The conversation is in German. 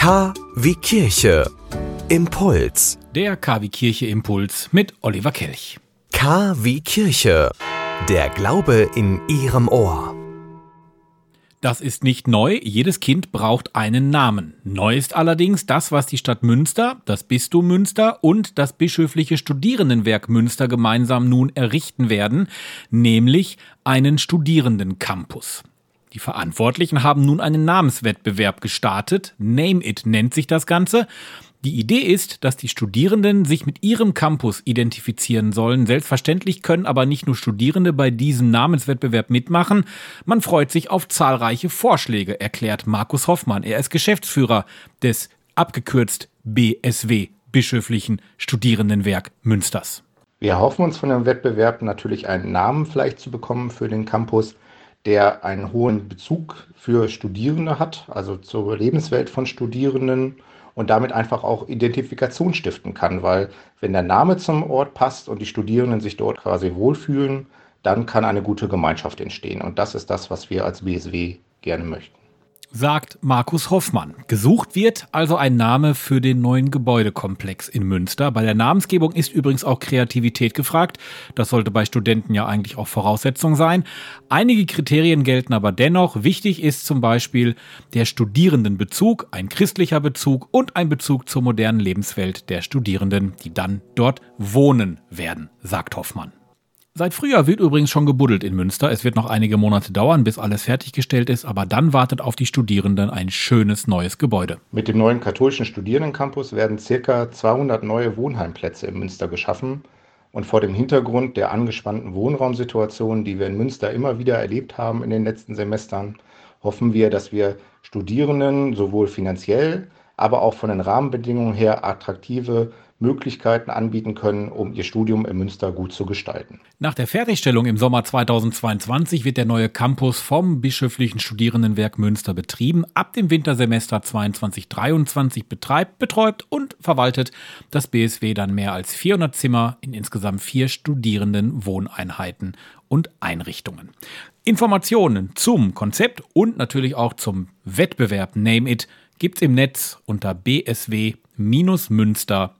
K wie Kirche. Impuls. Der KW Kirche Impuls mit Oliver Kelch. K wie Kirche. Der Glaube in Ihrem Ohr. Das ist nicht neu, jedes Kind braucht einen Namen. Neu ist allerdings das, was die Stadt Münster, das Bistum Münster und das bischöfliche Studierendenwerk Münster gemeinsam nun errichten werden, nämlich einen Studierendencampus. Die Verantwortlichen haben nun einen Namenswettbewerb gestartet. Name It nennt sich das Ganze. Die Idee ist, dass die Studierenden sich mit ihrem Campus identifizieren sollen. Selbstverständlich können aber nicht nur Studierende bei diesem Namenswettbewerb mitmachen. Man freut sich auf zahlreiche Vorschläge, erklärt Markus Hoffmann. Er ist Geschäftsführer des abgekürzt BSW, Bischöflichen Studierendenwerk Münsters. Wir hoffen uns von dem Wettbewerb natürlich einen Namen vielleicht zu bekommen für den Campus, der einen hohen Bezug für Studierende hat, also zur Lebenswelt von Studierenden und damit einfach auch Identifikation stiften kann, weil wenn der Name zum Ort passt und die Studierenden sich dort quasi wohlfühlen, dann kann eine gute Gemeinschaft entstehen. Und das ist das, was wir als BSW gerne möchten sagt Markus Hoffmann. Gesucht wird also ein Name für den neuen Gebäudekomplex in Münster. Bei der Namensgebung ist übrigens auch Kreativität gefragt. Das sollte bei Studenten ja eigentlich auch Voraussetzung sein. Einige Kriterien gelten aber dennoch. Wichtig ist zum Beispiel der Studierendenbezug, ein christlicher Bezug und ein Bezug zur modernen Lebenswelt der Studierenden, die dann dort wohnen werden, sagt Hoffmann. Seit Frühjahr wird übrigens schon gebuddelt in Münster. Es wird noch einige Monate dauern, bis alles fertiggestellt ist, aber dann wartet auf die Studierenden ein schönes neues Gebäude. Mit dem neuen katholischen Studierendencampus werden ca. 200 neue Wohnheimplätze in Münster geschaffen. Und vor dem Hintergrund der angespannten Wohnraumsituation, die wir in Münster immer wieder erlebt haben in den letzten Semestern, hoffen wir, dass wir Studierenden sowohl finanziell, aber auch von den Rahmenbedingungen her attraktive Möglichkeiten anbieten können, um ihr Studium in Münster gut zu gestalten. Nach der Fertigstellung im Sommer 2022 wird der neue Campus vom Bischöflichen Studierendenwerk Münster betrieben. Ab dem Wintersemester 22-23 betreibt, betreut und verwaltet das BSW dann mehr als 400 Zimmer in insgesamt vier Studierenden Wohneinheiten und Einrichtungen. Informationen zum Konzept und natürlich auch zum Wettbewerb Name It gibt's im Netz unter bsw-münster.de